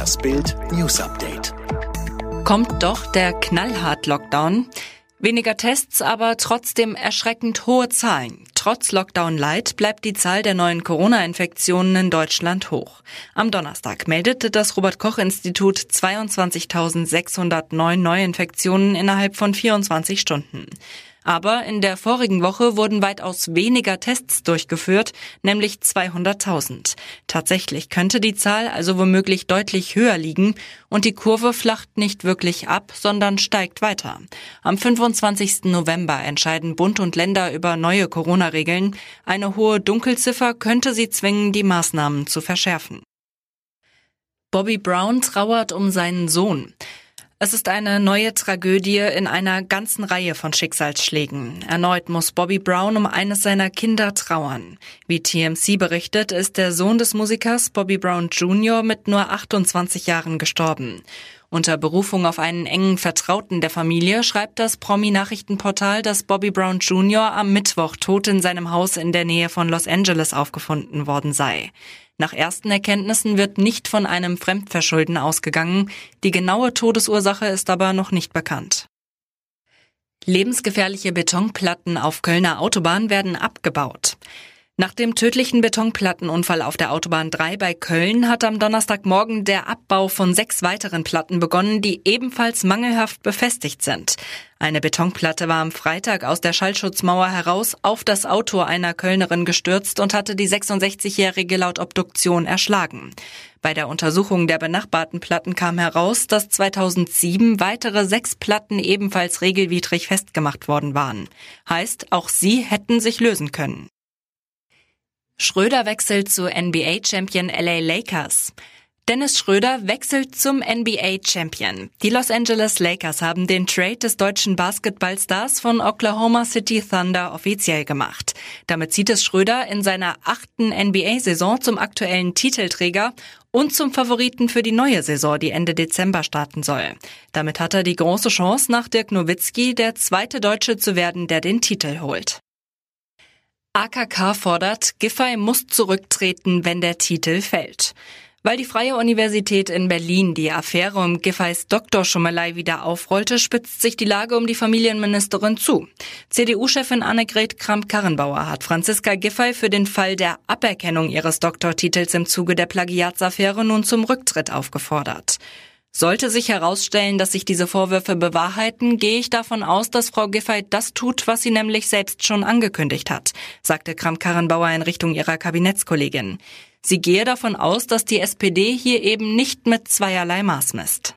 Das Bild News Update. Kommt doch der Knallhart-Lockdown? Weniger Tests, aber trotzdem erschreckend hohe Zahlen. Trotz Lockdown Light bleibt die Zahl der neuen Corona-Infektionen in Deutschland hoch. Am Donnerstag meldete das Robert-Koch-Institut 22.609 Neuinfektionen innerhalb von 24 Stunden. Aber in der vorigen Woche wurden weitaus weniger Tests durchgeführt, nämlich 200.000. Tatsächlich könnte die Zahl also womöglich deutlich höher liegen und die Kurve flacht nicht wirklich ab, sondern steigt weiter. Am 25. November entscheiden Bund und Länder über neue Corona-Regeln. Eine hohe Dunkelziffer könnte sie zwingen, die Maßnahmen zu verschärfen. Bobby Brown trauert um seinen Sohn. Es ist eine neue Tragödie in einer ganzen Reihe von Schicksalsschlägen. Erneut muss Bobby Brown um eines seiner Kinder trauern. Wie TMC berichtet, ist der Sohn des Musikers Bobby Brown Jr. mit nur 28 Jahren gestorben. Unter Berufung auf einen engen Vertrauten der Familie schreibt das Promi-Nachrichtenportal, dass Bobby Brown Jr. am Mittwoch tot in seinem Haus in der Nähe von Los Angeles aufgefunden worden sei. Nach ersten Erkenntnissen wird nicht von einem Fremdverschulden ausgegangen. Die genaue Todesursache ist aber noch nicht bekannt. Lebensgefährliche Betonplatten auf Kölner Autobahn werden abgebaut. Nach dem tödlichen Betonplattenunfall auf der Autobahn 3 bei Köln hat am Donnerstagmorgen der Abbau von sechs weiteren Platten begonnen, die ebenfalls mangelhaft befestigt sind. Eine Betonplatte war am Freitag aus der Schallschutzmauer heraus auf das Auto einer Kölnerin gestürzt und hatte die 66-Jährige laut Obduktion erschlagen. Bei der Untersuchung der benachbarten Platten kam heraus, dass 2007 weitere sechs Platten ebenfalls regelwidrig festgemacht worden waren. Heißt, auch sie hätten sich lösen können. Schröder wechselt zu NBA-Champion LA Lakers. Dennis Schröder wechselt zum NBA-Champion. Die Los Angeles Lakers haben den Trade des deutschen Basketballstars von Oklahoma City Thunder offiziell gemacht. Damit zieht es Schröder in seiner achten NBA-Saison zum aktuellen Titelträger und zum Favoriten für die neue Saison, die Ende Dezember starten soll. Damit hat er die große Chance, nach Dirk Nowitzki der zweite Deutsche zu werden, der den Titel holt. AKK fordert, Giffey muss zurücktreten, wenn der Titel fällt. Weil die Freie Universität in Berlin die Affäre um Giffeys Doktorschummelei wieder aufrollte, spitzt sich die Lage um die Familienministerin zu. CDU-Chefin Annegret Kramp-Karrenbauer hat Franziska Giffey für den Fall der Aberkennung ihres Doktortitels im Zuge der Plagiatsaffäre nun zum Rücktritt aufgefordert. Sollte sich herausstellen, dass sich diese Vorwürfe bewahrheiten, gehe ich davon aus, dass Frau Giffey das tut, was sie nämlich selbst schon angekündigt hat, sagte Kramp-Karrenbauer in Richtung ihrer Kabinettskollegin. Sie gehe davon aus, dass die SPD hier eben nicht mit zweierlei Maß misst.